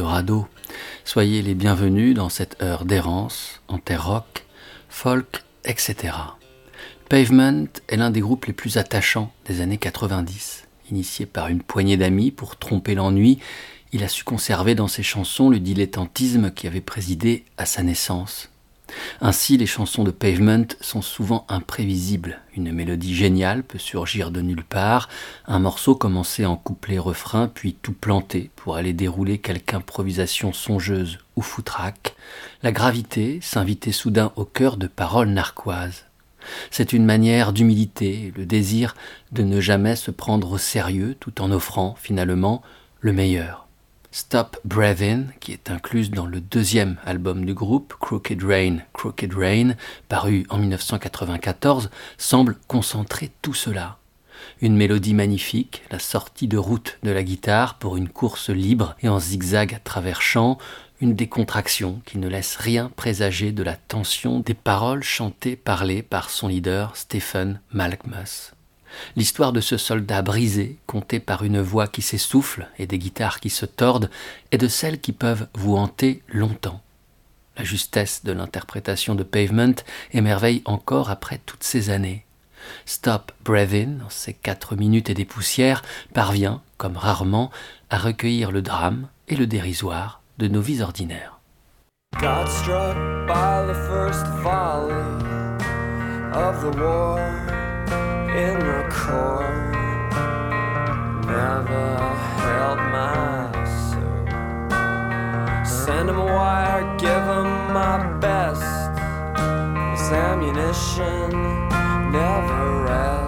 soyez les bienvenus, c'est Eldorado. Soyez les bienvenus dans cette heure d'errance en terre rock, folk, etc. Pavement est l'un des groupes les plus attachants des années 90. Initié par une poignée d'amis pour tromper l'ennui, il a su conserver dans ses chansons le dilettantisme qui avait présidé à sa naissance. Ainsi, les chansons de Pavement sont souvent imprévisibles. Une mélodie géniale peut surgir de nulle part, un morceau commencer en couplet-refrain, puis tout planter pour aller dérouler quelque improvisation songeuse ou foutraque. La gravité s'inviter soudain au cœur de paroles narquoises. C'est une manière d'humilité, le désir de ne jamais se prendre au sérieux tout en offrant, finalement, le meilleur. Stop Breathin', qui est incluse dans le deuxième album du groupe, Crooked Rain, Crooked Rain, paru en 1994, semble concentrer tout cela. Une mélodie magnifique, la sortie de route de la guitare pour une course libre et en zigzag à travers champs, une décontraction qui ne laisse rien présager de la tension des paroles chantées parlées par son leader Stephen Malkmus. L'histoire de ce soldat brisé, conté par une voix qui s'essouffle et des guitares qui se tordent, est de celles qui peuvent vous hanter longtemps. La justesse de l'interprétation de Pavement émerveille encore après toutes ces années. Stop Breathing, en ces quatre minutes et des poussières, parvient, comme rarement, à recueillir le drame et le dérisoire de nos vies ordinaires. In the court never held my serve. Send him a wire, give him my best. His ammunition never rests.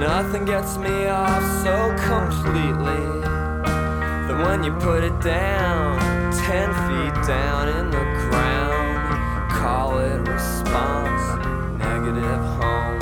Nothing gets me off so completely that when you put it down, ten feet down in the ground, call it response, negative home.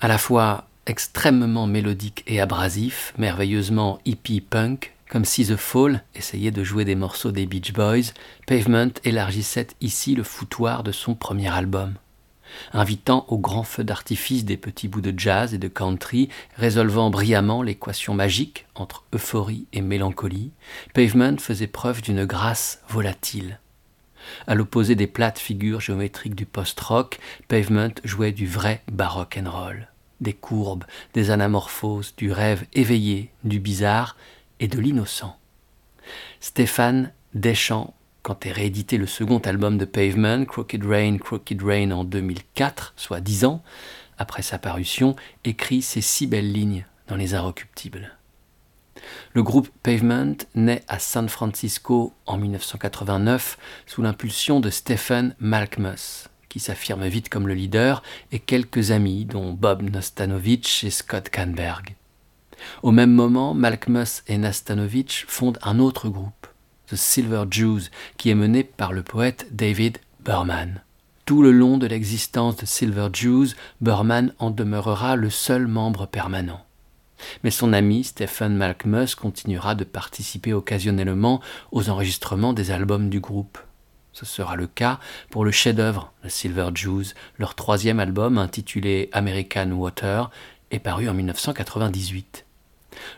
À la fois extrêmement mélodique et abrasif, merveilleusement hippie punk, comme si The Fall essayait de jouer des morceaux des Beach Boys, Pavement élargissait ici le foutoir de son premier album. Invitant au grand feu d'artifice des petits bouts de jazz et de country, résolvant brillamment l'équation magique entre euphorie et mélancolie, Pavement faisait preuve d'une grâce volatile. À l'opposé des plates figures géométriques du post-rock, Pavement jouait du vrai baroque and roll, des courbes, des anamorphoses, du rêve éveillé, du bizarre et de l'innocent. Stéphane Deschamps, quand est réédité le second album de Pavement, Crooked Rain, Crooked Rain en 2004, soit dix ans après sa parution, écrit ces six belles lignes dans Les Inrecuptibles. Le groupe Pavement naît à San Francisco en 1989 sous l'impulsion de Stephen Malkmus, qui s'affirme vite comme le leader, et quelques amis, dont Bob Nostanovich et Scott Canberg. Au même moment, Malkmus et Nastanovich fondent un autre groupe, The Silver Jews, qui est mené par le poète David Berman. Tout le long de l'existence de Silver Jews, Berman en demeurera le seul membre permanent. Mais son ami Stephen Malkmus continuera de participer occasionnellement aux enregistrements des albums du groupe. Ce sera le cas pour le chef-d'œuvre de Silver Jews, leur troisième album intitulé American Water, est paru en 1998.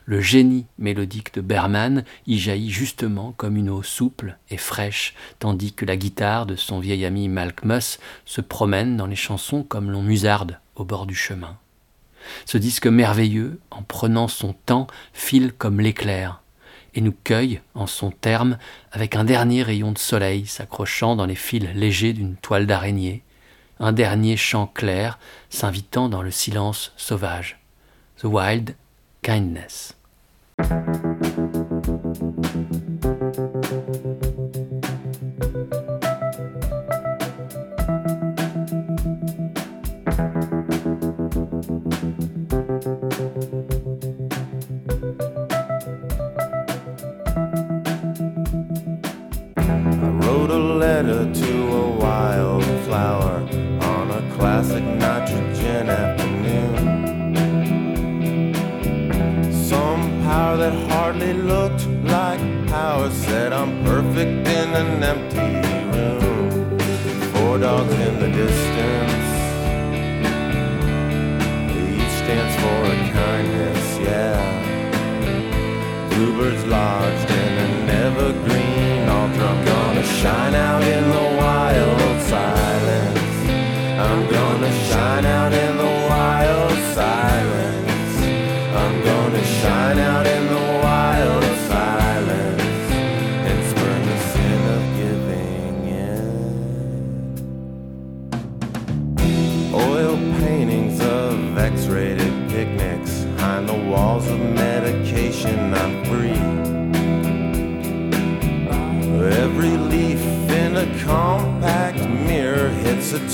Le génie mélodique de Berman y jaillit justement comme une eau souple et fraîche, tandis que la guitare de son vieil ami Malkmus se promène dans les chansons comme l'on musarde au bord du chemin. Ce disque merveilleux, en prenant son temps, file comme l'éclair, et nous cueille en son terme avec un dernier rayon de soleil s'accrochant dans les fils légers d'une toile d'araignée, un dernier chant clair s'invitant dans le silence sauvage. The Wild Kindness. flowers said I'm perfect in an empty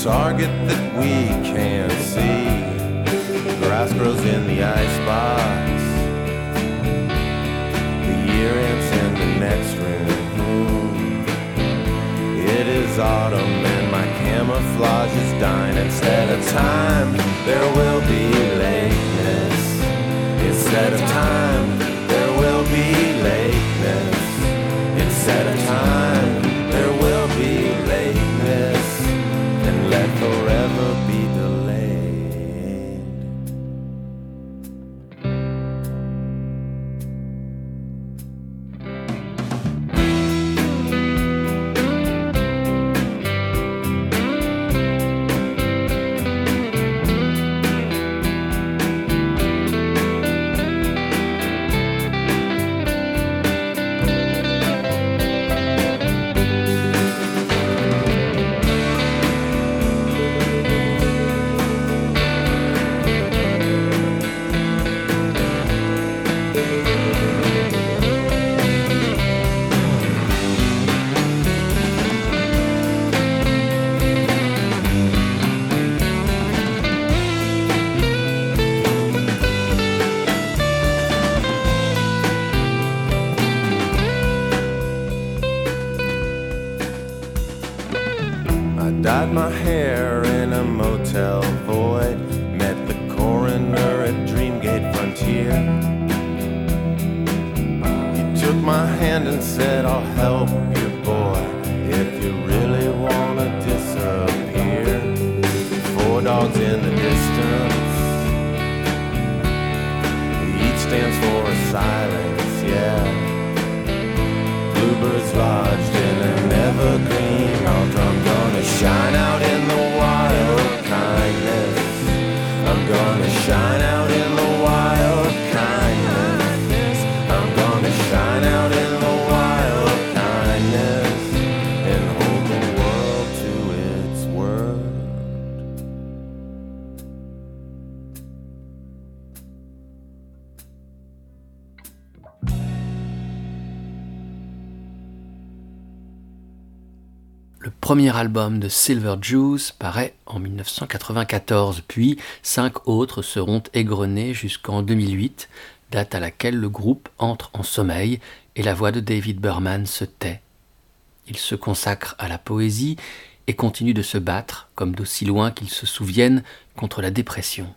target that we can't see. Grass grows in the icebox. The year ends in the next room. It is autumn and my camouflage is dying. Instead of time, there will be lateness. Instead of time, there will be lateness. Instead of premier album de Silver Juice paraît en 1994, puis cinq autres seront égrenés jusqu'en 2008, date à laquelle le groupe entre en sommeil et la voix de David Berman se tait. Il se consacre à la poésie et continue de se battre, comme d'aussi loin qu'il se souvienne, contre la dépression.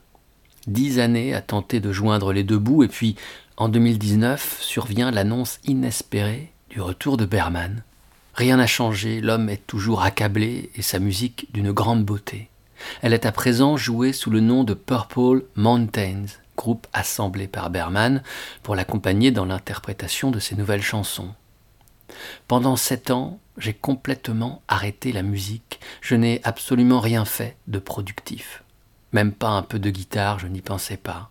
Dix années à tenter de joindre les deux bouts, et puis en 2019 survient l'annonce inespérée du retour de Berman. Rien n'a changé, l'homme est toujours accablé et sa musique d'une grande beauté. Elle est à présent jouée sous le nom de Purple Mountains, groupe assemblé par Berman pour l'accompagner dans l'interprétation de ses nouvelles chansons. Pendant sept ans, j'ai complètement arrêté la musique. Je n'ai absolument rien fait de productif. Même pas un peu de guitare, je n'y pensais pas.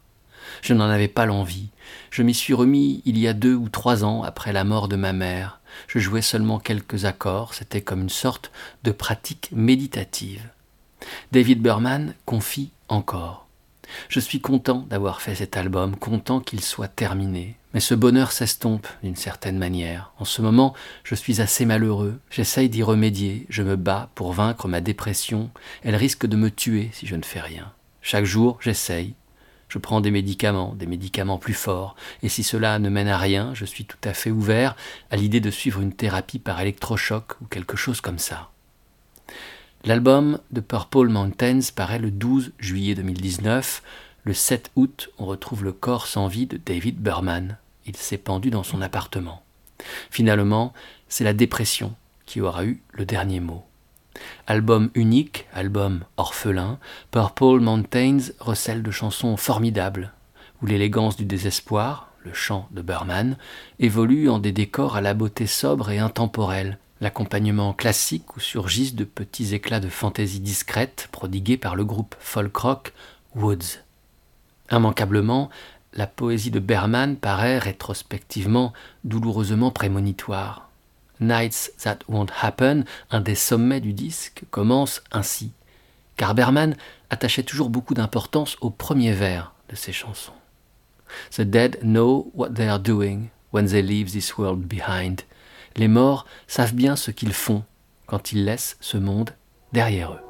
Je n'en avais pas l'envie. Je m'y suis remis il y a deux ou trois ans après la mort de ma mère. Je jouais seulement quelques accords, c'était comme une sorte de pratique méditative. David Berman confie encore. Je suis content d'avoir fait cet album, content qu'il soit terminé. Mais ce bonheur s'estompe d'une certaine manière. En ce moment, je suis assez malheureux. J'essaye d'y remédier. Je me bats pour vaincre ma dépression. Elle risque de me tuer si je ne fais rien. Chaque jour, j'essaye. Je prends des médicaments, des médicaments plus forts, et si cela ne mène à rien, je suis tout à fait ouvert à l'idée de suivre une thérapie par électrochoc ou quelque chose comme ça. L'album de Purple Mountains paraît le 12 juillet 2019. Le 7 août, on retrouve le corps sans vie de David Berman. Il s'est pendu dans son appartement. Finalement, c'est la dépression qui aura eu le dernier mot. Album unique, album orphelin, Purple Mountains recèle de chansons formidables, où l'élégance du désespoir, le chant de Berman, évolue en des décors à la beauté sobre et intemporelle, l'accompagnement classique où surgissent de petits éclats de fantaisie discrète prodigués par le groupe folk rock Woods. Immanquablement, la poésie de Berman paraît rétrospectivement douloureusement prémonitoire. Nights That Won't Happen, un des sommets du disque, commence ainsi, car Berman attachait toujours beaucoup d'importance au premier vers de ses chansons. The dead know what they are doing when they leave this world behind. Les morts savent bien ce qu'ils font quand ils laissent ce monde derrière eux.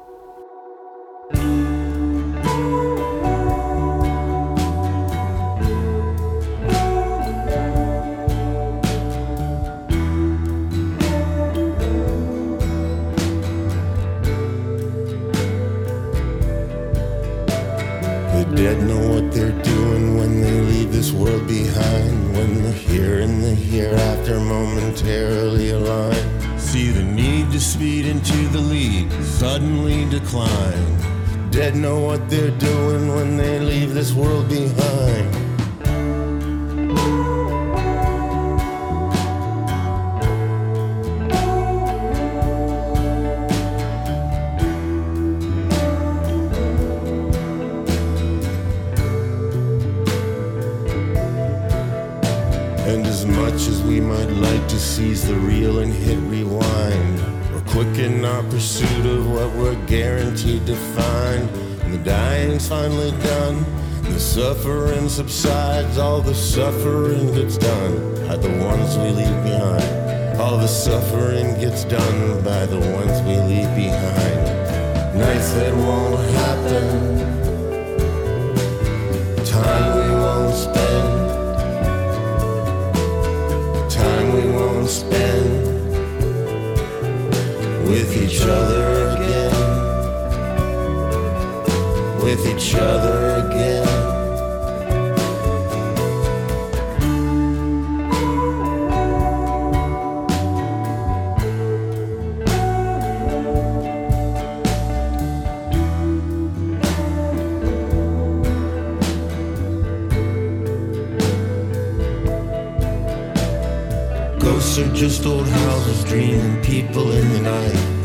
Dead know what they're doing when they leave this world behind. When the here and the hereafter momentarily align. See the need to speed into the lead suddenly decline. Dead know what they're doing when they leave this world behind. Seize the real and hit rewind, we're quick in our pursuit of what we're guaranteed to find. And the dying's finally done, the suffering subsides, all the suffering gets done by the ones we leave behind. All the suffering gets done by the ones we leave behind. Nights that won't happen, each other again. With each other again. just old houses dreaming people in the night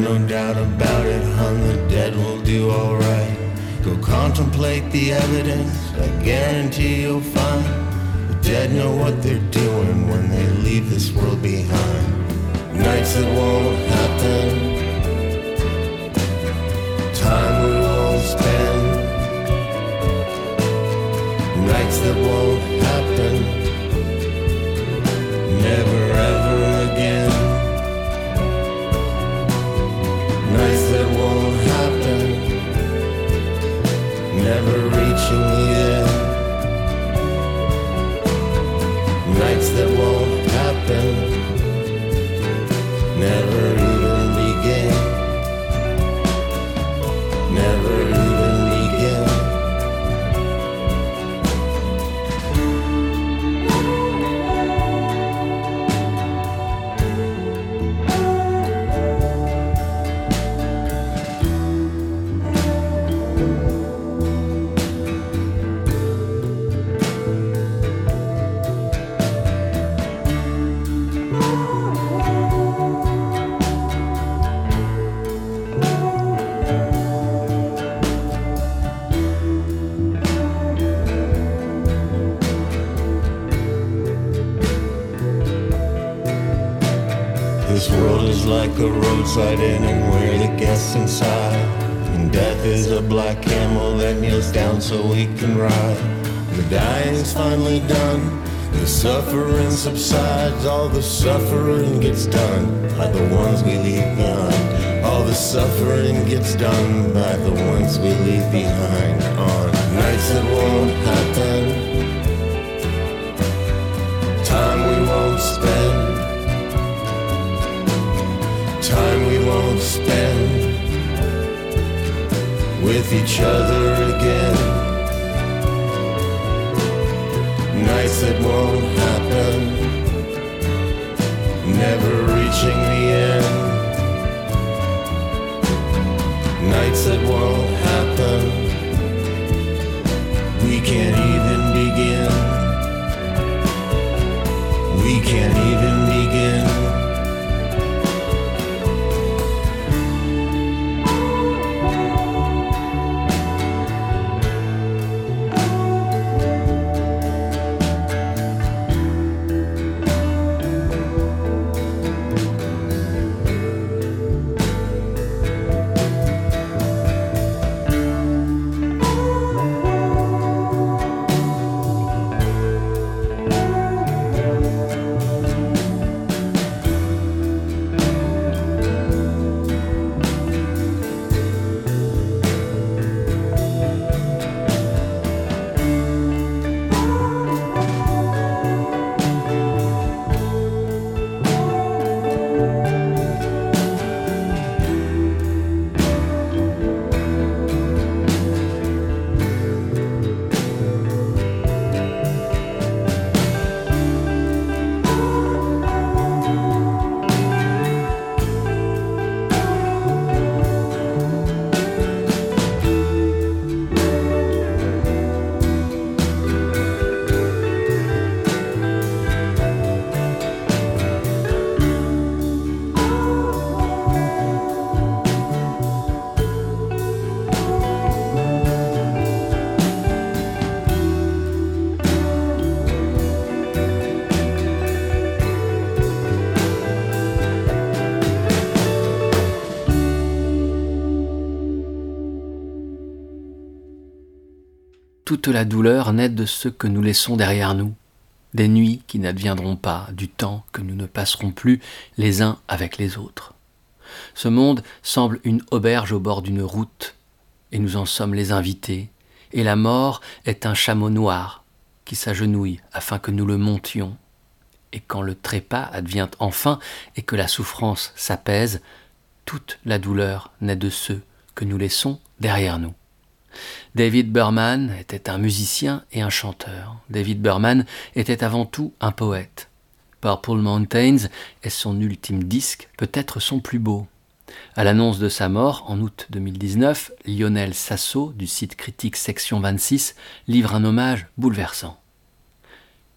no doubt about it, hon, the dead will do alright. Go contemplate the evidence, I guarantee you'll find the dead know what they're doing when they leave this world behind. Nights that won't happen, time we won't spend. Nights that won't never reaching the end. Nights that won't a roadside inn and we're the guests inside. And death is a black camel that kneels down so we can ride. The dying's finally done. The suffering subsides, all the suffering gets done by the ones we leave behind. All the suffering gets done by the ones we leave behind on nights that won't happen, with each other again. Nights that won't happen, never reaching the end. Nights that won't happen, we can't even begin. We can't even Toute la douleur naît de ce que nous laissons derrière nous, des nuits qui n'adviendront pas, du temps que nous ne passerons plus les uns avec les autres. Ce monde semble une auberge au bord d'une route, et nous en sommes les invités, et la mort est un chameau noir qui s'agenouille afin que nous le montions. Et quand le trépas advient enfin et que la souffrance s'apaise, toute la douleur naît de ceux que nous laissons derrière nous. David Berman était un musicien et un chanteur. David Berman était avant tout un poète. Purple Mountains est son ultime disque, peut-être son plus beau. À l'annonce de sa mort, en août 2019, Lionel Sasso, du site critique Section 26, livre un hommage bouleversant.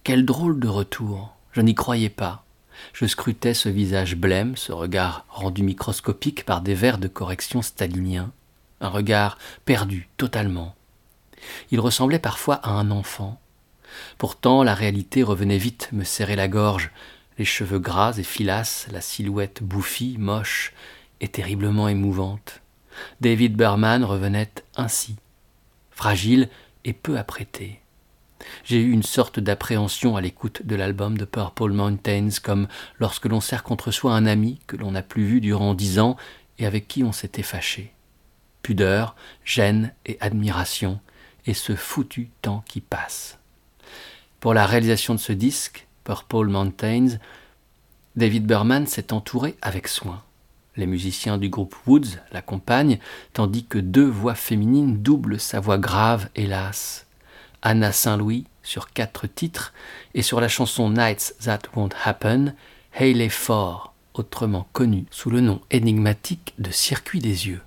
Quel drôle de retour Je n'y croyais pas. Je scrutais ce visage blême, ce regard rendu microscopique par des vers de correction staliniens, regard perdu totalement. Il ressemblait parfois à un enfant. Pourtant la réalité revenait vite me serrer la gorge, les cheveux gras et filasses, la silhouette bouffie, moche et terriblement émouvante. David Berman revenait ainsi, fragile et peu apprêté. J'ai eu une sorte d'appréhension à l'écoute de l'album de Purple Mountains, comme lorsque l'on serre contre soi un ami que l'on n'a plus vu durant dix ans et avec qui on s'était fâché. Pudeur, gêne et admiration, et ce foutu temps qui passe. Pour la réalisation de ce disque, Purple Mountains, David Berman s'est entouré avec soin. Les musiciens du groupe Woods l'accompagnent, tandis que deux voix féminines doublent sa voix grave, hélas. Anna Saint-Louis sur quatre titres, et sur la chanson Nights That Won't Happen, Hayley Ford, autrement connue sous le nom énigmatique de Circuit des yeux.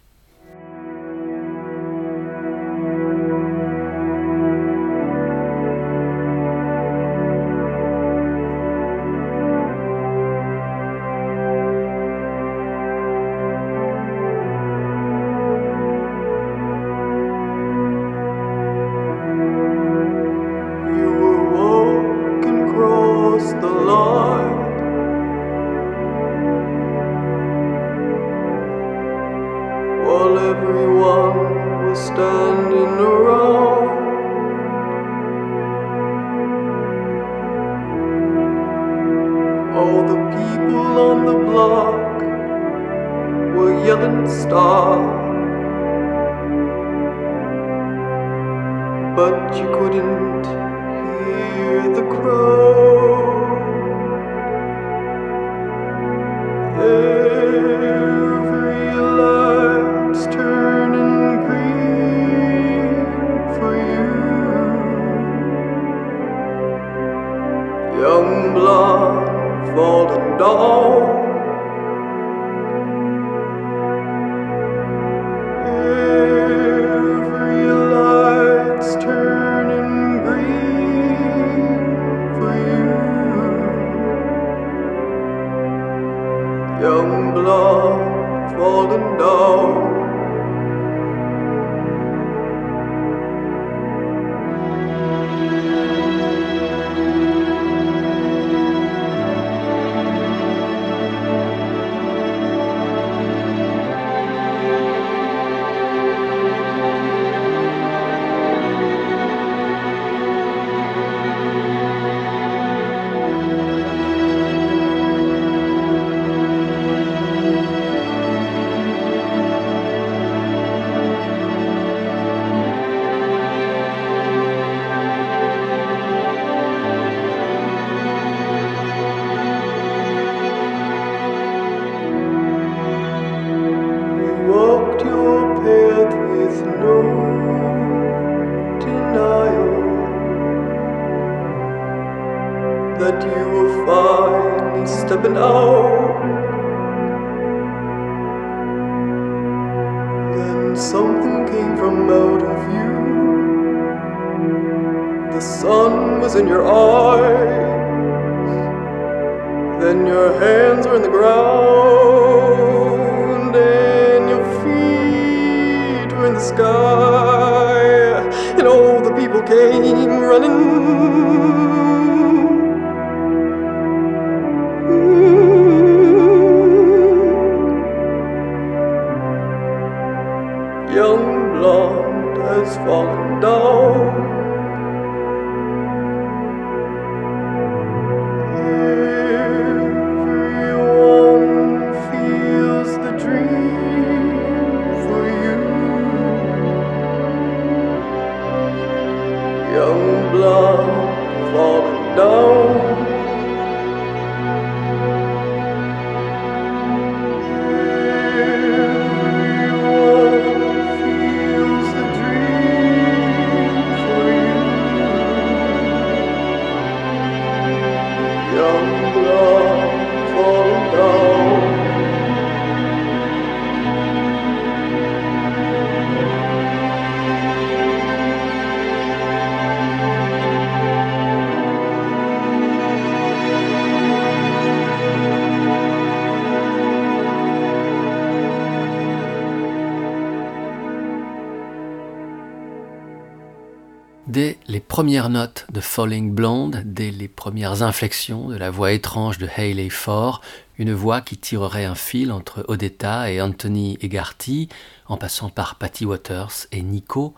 Les premières notes de Falling Blonde, dès les premières inflexions de la voix étrange de Hayley Ford, une voix qui tirerait un fil entre Odetta et Anthony Egarty, en passant par Patty Waters et Nico,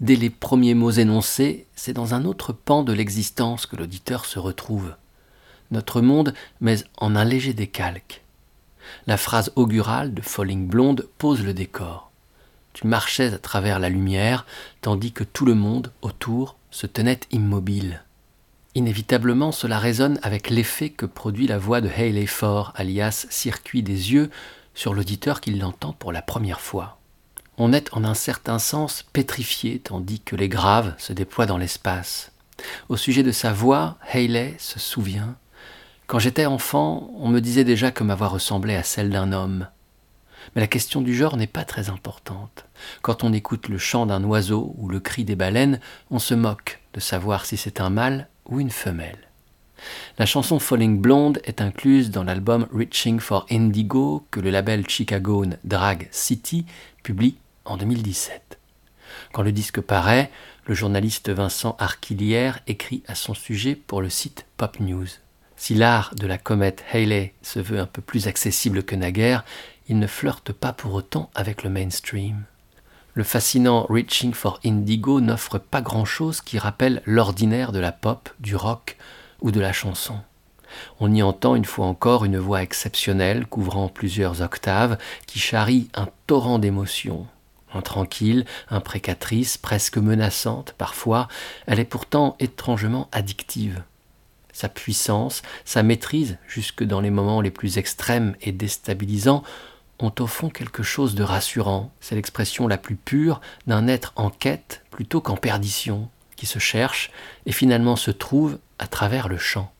dès les premiers mots énoncés, c'est dans un autre pan de l'existence que l'auditeur se retrouve. Notre monde, mais en un léger décalque. La phrase augurale de Falling Blonde pose le décor. Tu marchais à travers la lumière, tandis que tout le monde autour se tenait immobile. Inévitablement, cela résonne avec l'effet que produit la voix de Haley Ford, alias circuit des yeux, sur l'auditeur qui l'entend pour la première fois. On est en un certain sens pétrifié tandis que les graves se déploient dans l'espace. Au sujet de sa voix, Haley se souvient. Quand j'étais enfant, on me disait déjà que ma voix ressemblait à celle d'un homme. Mais la question du genre n'est pas très importante. Quand on écoute le chant d'un oiseau ou le cri des baleines, on se moque de savoir si c'est un mâle ou une femelle. La chanson Falling Blonde est incluse dans l'album Reaching for Indigo que le label Chicago Drag City publie en 2017. Quand le disque paraît, le journaliste Vincent Arquillière écrit à son sujet pour le site Pop News. Si l'art de la comète Haley se veut un peu plus accessible que naguère, il ne flirte pas pour autant avec le mainstream. Le fascinant Reaching for Indigo n'offre pas grand-chose qui rappelle l'ordinaire de la pop, du rock ou de la chanson. On y entend une fois encore une voix exceptionnelle couvrant plusieurs octaves qui charrie un torrent d'émotions. Intranquille, imprécatrice, presque menaçante parfois, elle est pourtant étrangement addictive. Sa puissance, sa maîtrise, jusque dans les moments les plus extrêmes et déstabilisants, ont au fond quelque chose de rassurant. C'est l'expression la plus pure d'un être en quête plutôt qu'en perdition, qui se cherche et finalement se trouve à travers le chant.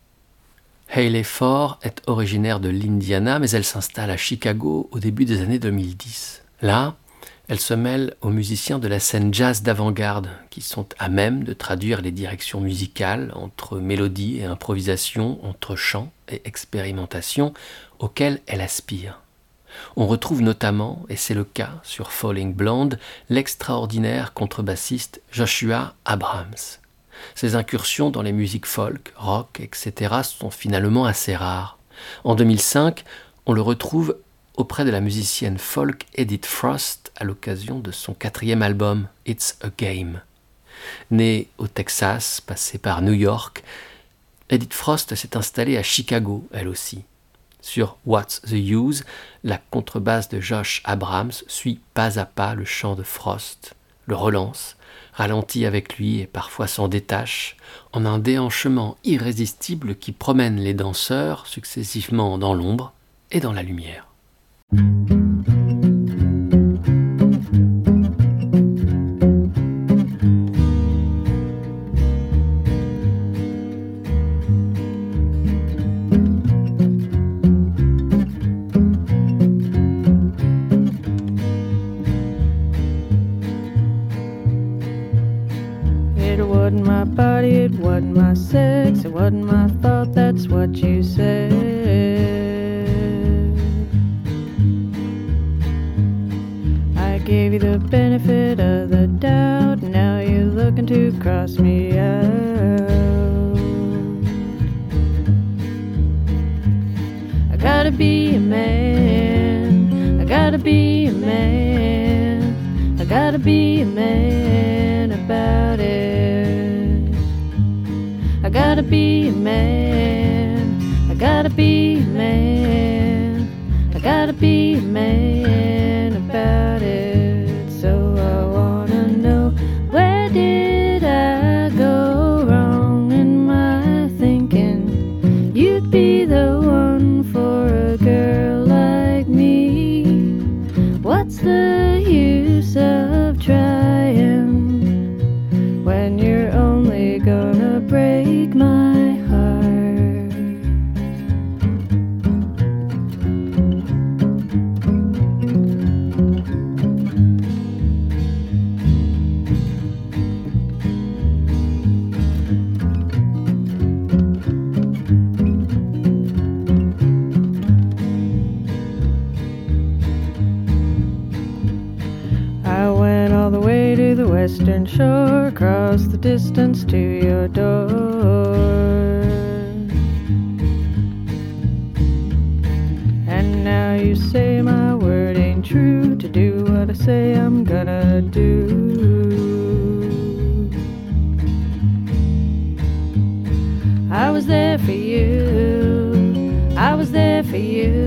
Hayley Ford est originaire de l'Indiana, mais elle s'installe à Chicago au début des années 2010. Là, elle se mêle aux musiciens de la scène jazz d'avant-garde, qui sont à même de traduire les directions musicales entre mélodie et improvisation, entre chant et expérimentation, auxquelles elle aspire. On retrouve notamment, et c'est le cas sur Falling Blonde, l'extraordinaire contrebassiste Joshua Abrams. Ses incursions dans les musiques folk, rock, etc. sont finalement assez rares. En 2005, on le retrouve auprès de la musicienne folk Edith Frost à l'occasion de son quatrième album It's a Game. Née au Texas, passée par New York, Edith Frost s'est installée à Chicago, elle aussi. Sur What's the Use, la contrebasse de Josh Abrams suit pas à pas le chant de Frost, le relance, ralentit avec lui et parfois s'en détache, en un déhanchement irrésistible qui promène les danseurs successivement dans l'ombre et dans la lumière. wasn't my body, it wasn't my sex, it wasn't my fault, that's what you said. I gave you the benefit of the doubt, now you're looking to cross me out. I gotta be a man, I gotta be a man. Shore, across the distance to your door. And now you say my word ain't true to do what I say I'm gonna do. I was there for you. I was there for you.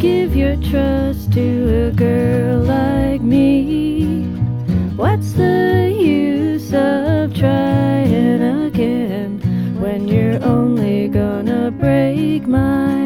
Give your trust to a girl like me. What's the use of trying again when you're only gonna break my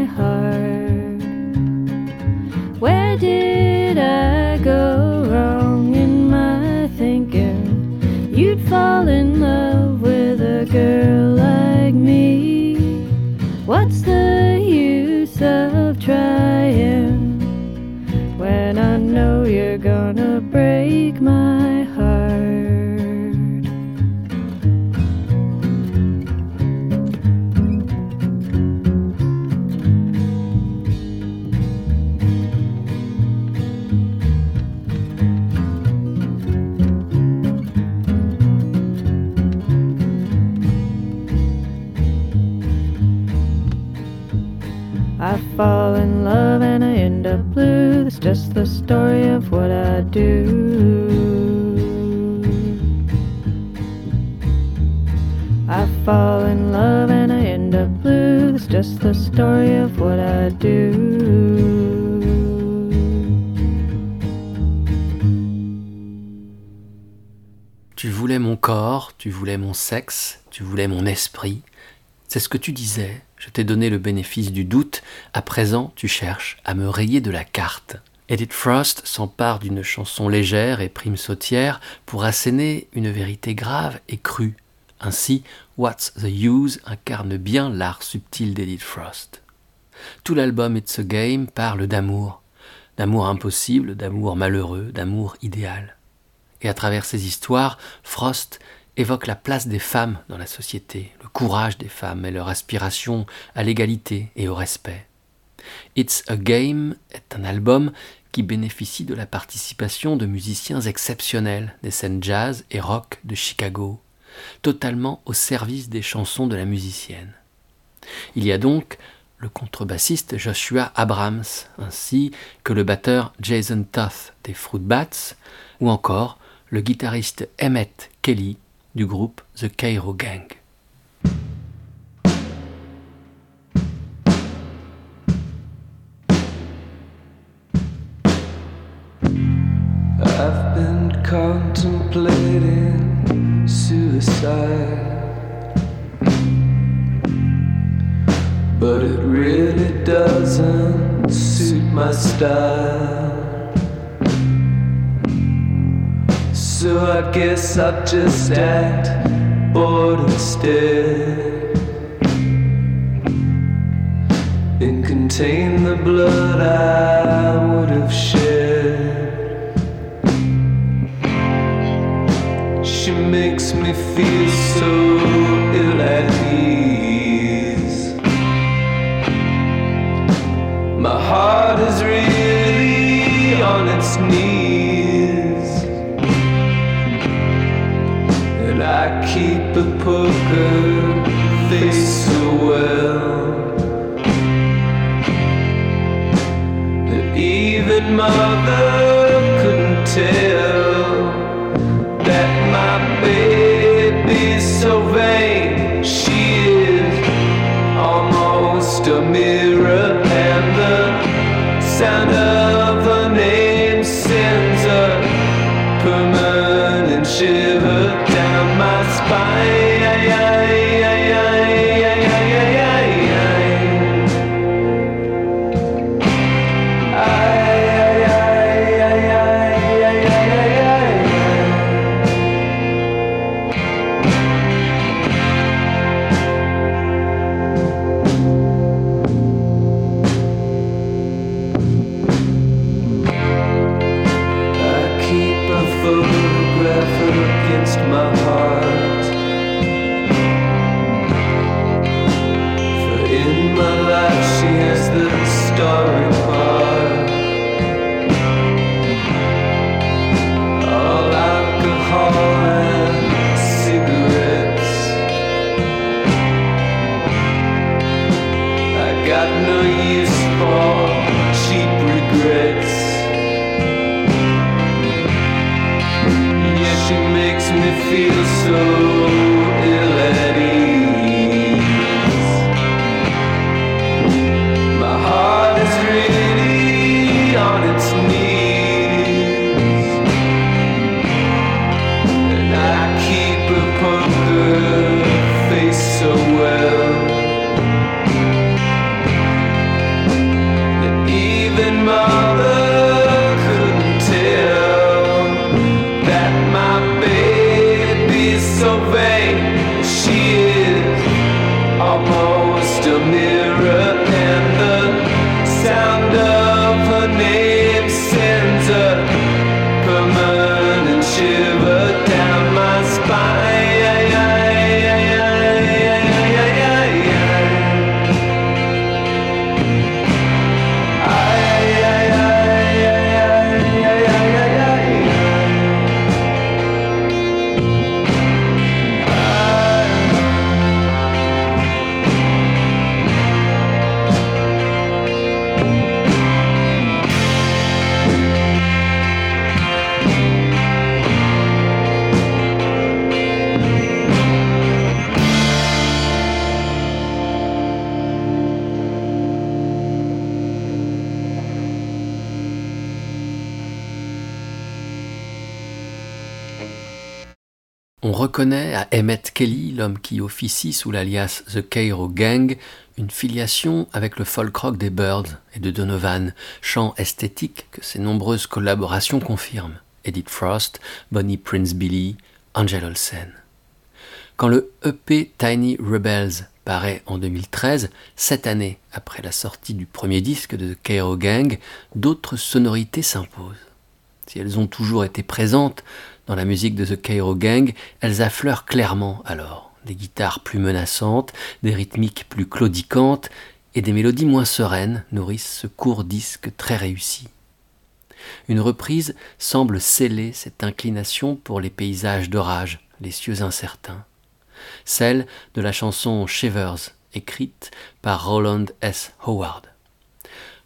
Tu voulais mon corps, tu voulais mon sexe, tu voulais mon esprit. C'est ce que tu disais. Je t'ai donné le bénéfice du doute. À présent, tu cherches à me rayer de la carte. Edith Frost s'empare d'une chanson légère et prime sautière pour asséner une vérité grave et crue. Ainsi, What's the Use incarne bien l'art subtil d'Edith Frost. Tout l'album It's a Game parle d'amour, d'amour impossible, d'amour malheureux, d'amour idéal. Et à travers ces histoires, Frost évoque la place des femmes dans la société, le courage des femmes et leur aspiration à l'égalité et au respect. It's a Game est un album qui bénéficie de la participation de musiciens exceptionnels des scènes jazz et rock de Chicago, totalement au service des chansons de la musicienne. Il y a donc le contrebassiste Joshua Abrams, ainsi que le batteur Jason Toth des Fruit Bats, ou encore le guitariste Emmett Kelly du groupe The Cairo Gang. Contemplating suicide. But it really doesn't suit my style. So I guess I'll just act bored instead. And contain the blood I would have feel so it feels so qui officie sous l'alias The Cairo Gang, une filiation avec le folk rock des Birds et de Donovan, chant esthétique que ses nombreuses collaborations confirment. Edith Frost, Bonnie Prince Billy, Angel Olsen. Quand le EP Tiny Rebels paraît en 2013, sept années après la sortie du premier disque de The Cairo Gang, d'autres sonorités s'imposent. Si elles ont toujours été présentes dans la musique de The Cairo Gang, elles affleurent clairement alors. Des guitares plus menaçantes, des rythmiques plus claudicantes et des mélodies moins sereines nourrissent ce court disque très réussi. Une reprise semble sceller cette inclination pour les paysages d'orage, les cieux incertains. Celle de la chanson Shivers, écrite par Roland S. Howard.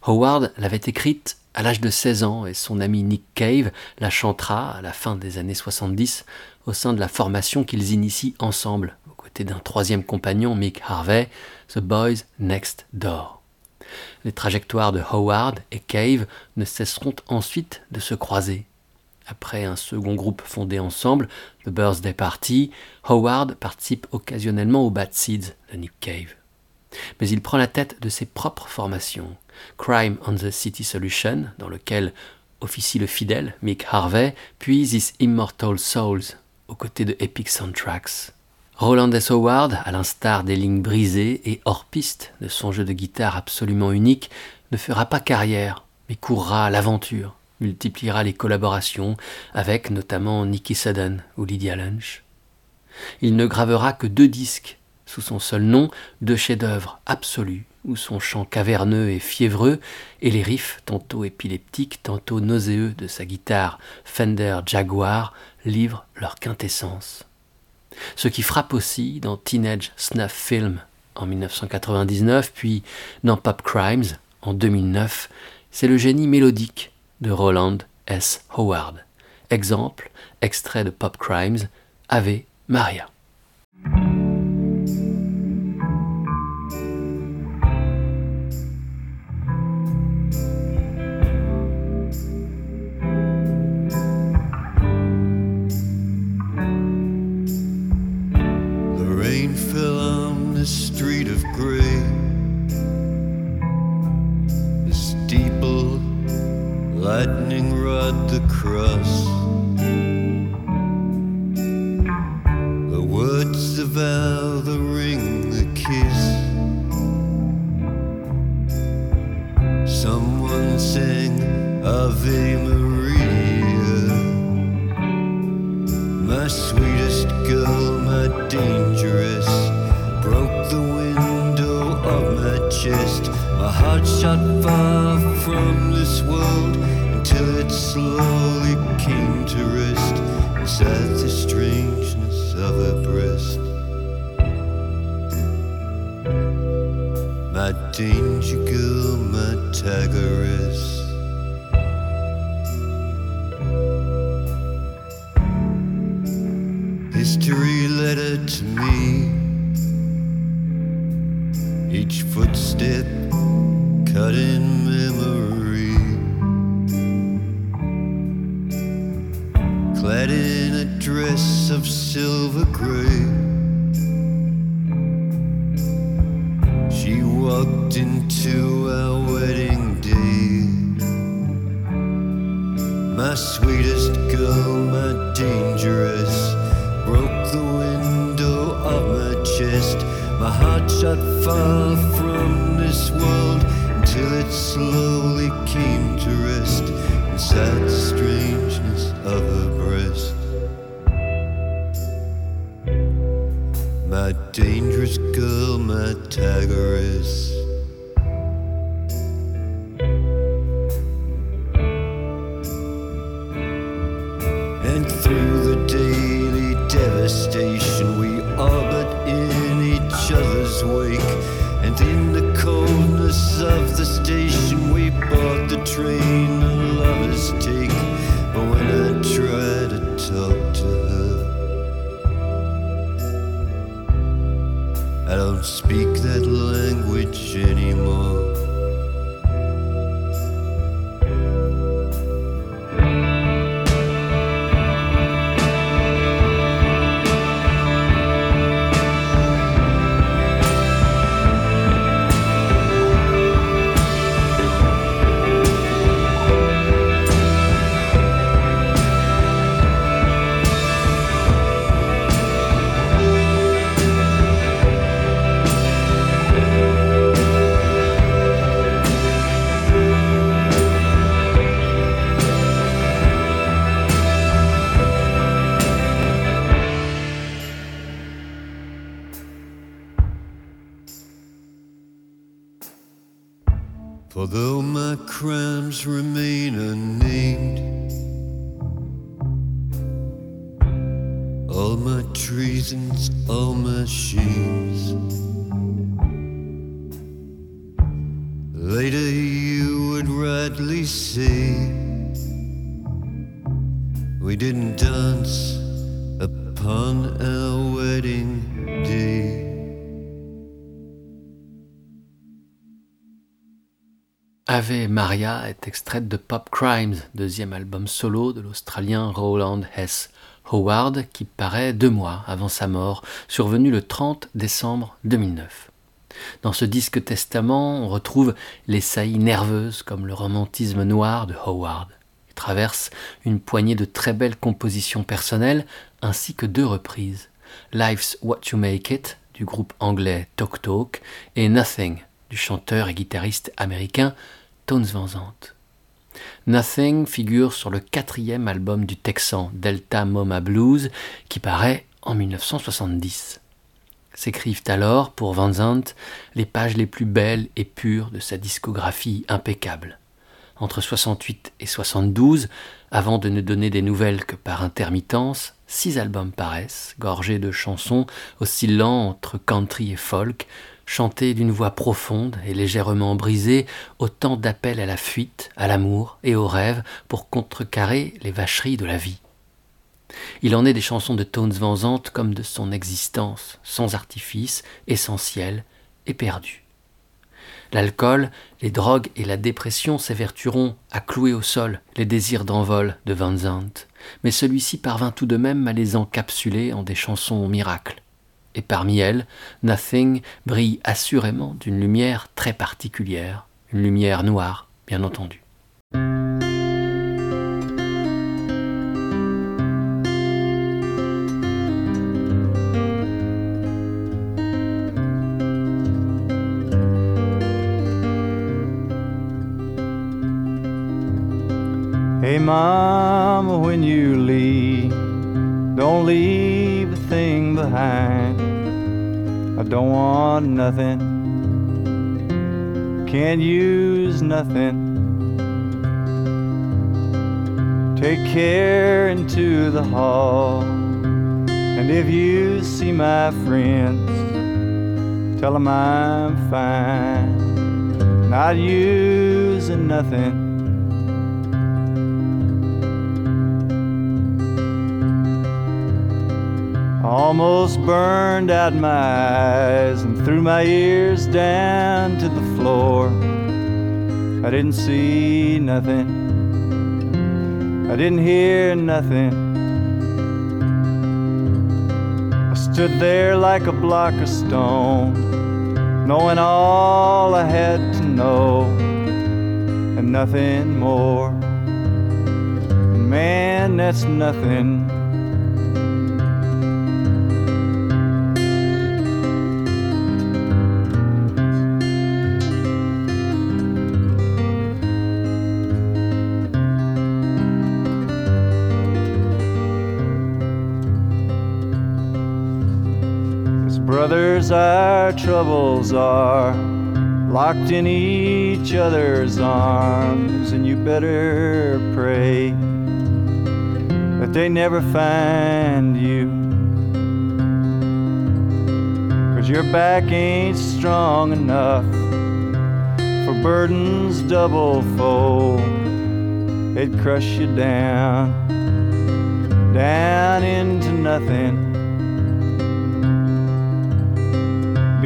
Howard l'avait écrite à l'âge de 16 ans et son ami Nick Cave la chantera à la fin des années 70 au sein de la formation qu'ils initient ensemble, d'un troisième compagnon, Mick Harvey, The Boys Next Door. Les trajectoires de Howard et Cave ne cesseront ensuite de se croiser. Après un second groupe fondé ensemble, The Birthday Party, Howard participe occasionnellement aux Bad Seeds de Nick Cave. Mais il prend la tête de ses propres formations. Crime on the City Solution, dans lequel officie le fidèle Mick Harvey, puis This Immortal Souls, aux côtés de Epic Soundtracks. Roland S. Howard, à l'instar des lignes brisées et hors piste de son jeu de guitare absolument unique, ne fera pas carrière, mais courra à l'aventure, multipliera les collaborations avec notamment Nicky Sudden ou Lydia Lunch. Il ne gravera que deux disques sous son seul nom, deux chefs-d'œuvre absolus, où son chant caverneux et fiévreux et les riffs tantôt épileptiques, tantôt nauséeux de sa guitare Fender Jaguar livrent leur quintessence. Ce qui frappe aussi dans Teenage Snuff Film en 1999, puis dans Pop Crimes en 2009, c'est le génie mélodique de Roland S. Howard. Exemple, extrait de Pop Crimes, Ave Maria. Walked into our wedding day. My sweetest girl, my dangerous, broke the window of my chest. My heart shot far from this world until it slowly came to rest inside the strangeness of her breast. My dangerous girl, my tigress. And through For though my crimes remain unnamed, all my treasons, all my shames, later you would rightly say, we didn't dance upon our wedding Ave Maria est extraite de Pop Crimes, deuxième album solo de l'Australien Roland Hess Howard, qui paraît deux mois avant sa mort, survenu le 30 décembre 2009. Dans ce disque testament, on retrouve les saillies nerveuses comme le romantisme noir de Howard. Il traverse une poignée de très belles compositions personnelles ainsi que deux reprises. Life's What You Make It du groupe anglais Talk Talk et Nothing du chanteur et guitariste américain Nothing figure sur le quatrième album du Texan Delta Moma Blues qui paraît en 1970. S'écrivent alors pour Van Zandt les pages les plus belles et pures de sa discographie impeccable. Entre 68 et 72, avant de ne donner des nouvelles que par intermittence, six albums paraissent, gorgés de chansons oscillant entre country et folk, chanté d'une voix profonde et légèrement brisée, autant d'appels à la fuite, à l'amour et au rêve pour contrecarrer les vacheries de la vie. Il en est des chansons de Tones Van Zandt comme de son existence, sans artifice, essentielle et perdue. L'alcool, les drogues et la dépression s'évertueront à clouer au sol les désirs d'envol de Van Zandt, mais celui-ci parvint tout de même à les encapsuler en des chansons miracles et parmi elles, Nothing brille assurément d'une lumière très particulière, une lumière noire, bien entendu. Don't want nothing, can't use nothing. Take care into the hall, and if you see my friends, tell them I'm fine, not using nothing. Almost burned out my eyes and threw my ears down to the floor. I didn't see nothing, I didn't hear nothing. I stood there like a block of stone, knowing all I had to know and nothing more. Man, that's nothing. Brothers, our troubles are locked in each other's arms, and you better pray that they never find you. Cause your back ain't strong enough for burdens double fold. They'd crush you down, down into nothing.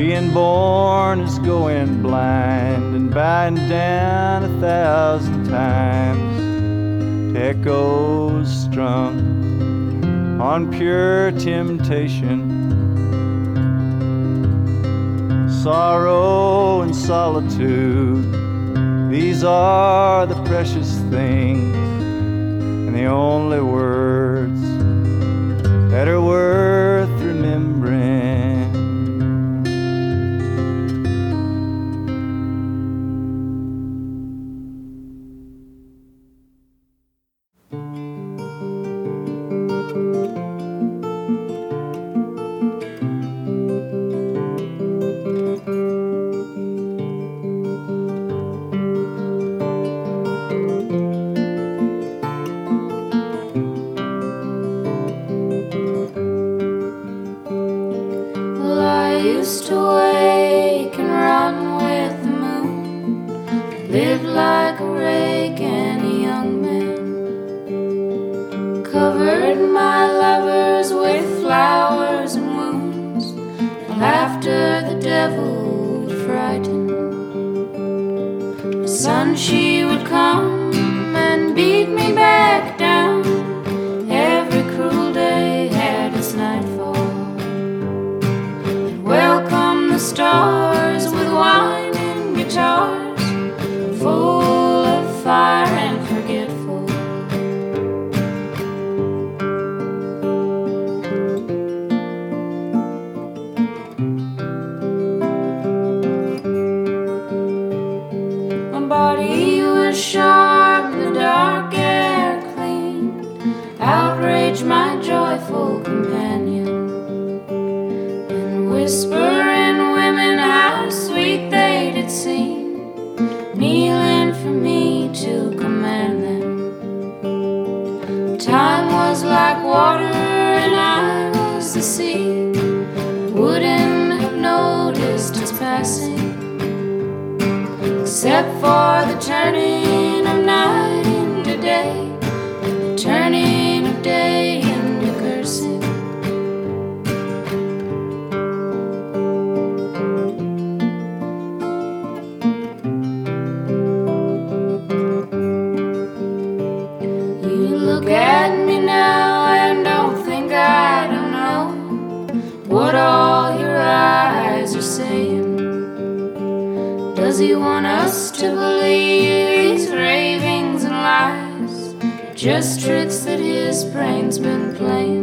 Being born is going blind and biting down a thousand times echoes strung on pure temptation. Sorrow and solitude, these are the precious things and the only words covered my lovers with flowers and wounds, and the devil would frighten. The sun she would come and beat me back Just tricks that his brain's been playing.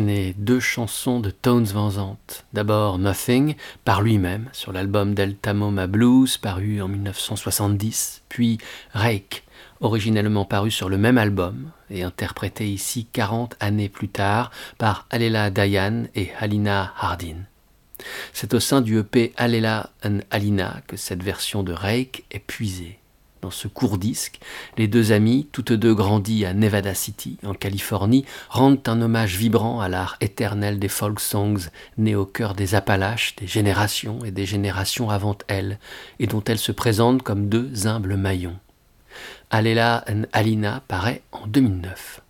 Deux chansons de Tones Van Zandt. D'abord Nothing, par lui-même, sur l'album Delta Moma Blues, paru en 1970, puis Rake, originellement paru sur le même album et interprété ici 40 années plus tard par Alela Dayan et Halina Hardin. C'est au sein du EP Alela and Alina que cette version de Rake est puisée. Dans ce court disque, les deux amies, toutes deux grandies à Nevada City, en Californie, rendent un hommage vibrant à l'art éternel des folk songs, né au cœur des Appalaches, des générations et des générations avant elles, et dont elles se présentent comme deux humbles maillons. Alela and Alina paraît en 2009.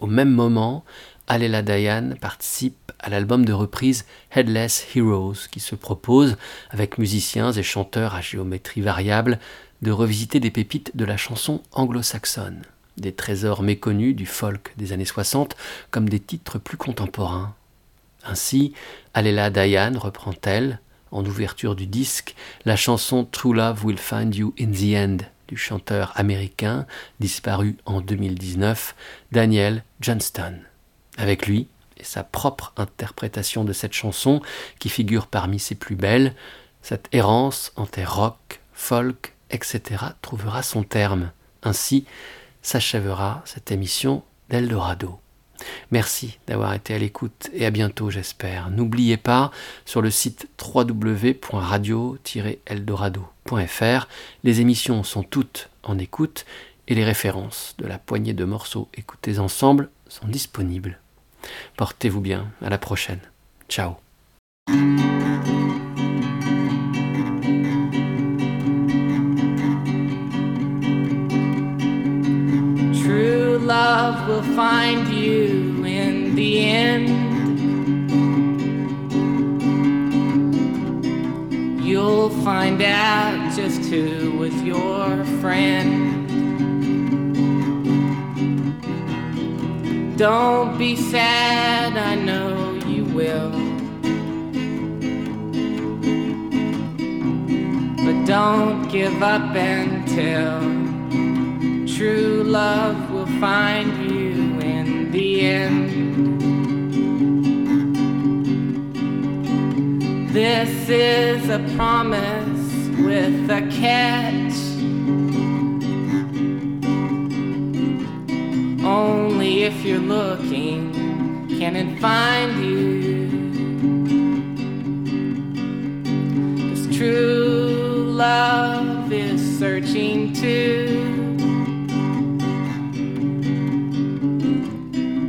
Au même moment, Alela Dayan participe à l'album de reprise Headless Heroes qui se propose, avec musiciens et chanteurs à géométrie variable, de revisiter des pépites de la chanson anglo-saxonne, des trésors méconnus du folk des années 60 comme des titres plus contemporains. Ainsi, Alela Diane reprend-elle, en ouverture du disque, la chanson True Love Will Find You in the End du chanteur américain disparu en 2019, Daniel Johnston. Avec lui, et sa propre interprétation de cette chanson, qui figure parmi ses plus belles, cette errance entre rock, folk etc., trouvera son terme. Ainsi s'achèvera cette émission d'Eldorado. Merci d'avoir été à l'écoute et à bientôt j'espère. N'oubliez pas, sur le site www.radio-eldorado.fr, les émissions sont toutes en écoute et les références de la poignée de morceaux écoutés ensemble sont disponibles. Portez-vous bien, à la prochaine. Ciao. Friend. Don't be sad, I know you will. But don't give up until true love will find you in the end. This is a promise with a catch. If you're looking can it find you. Cause true love is searching too.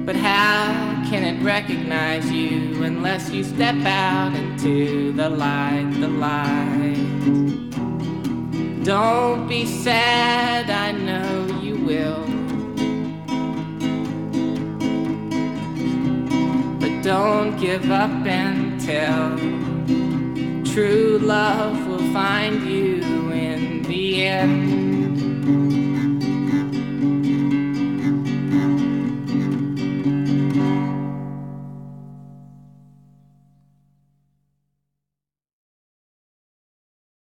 But how can it recognize you unless you step out into the light, the light? Don't be sad, I don't give up until true love will find you in the end.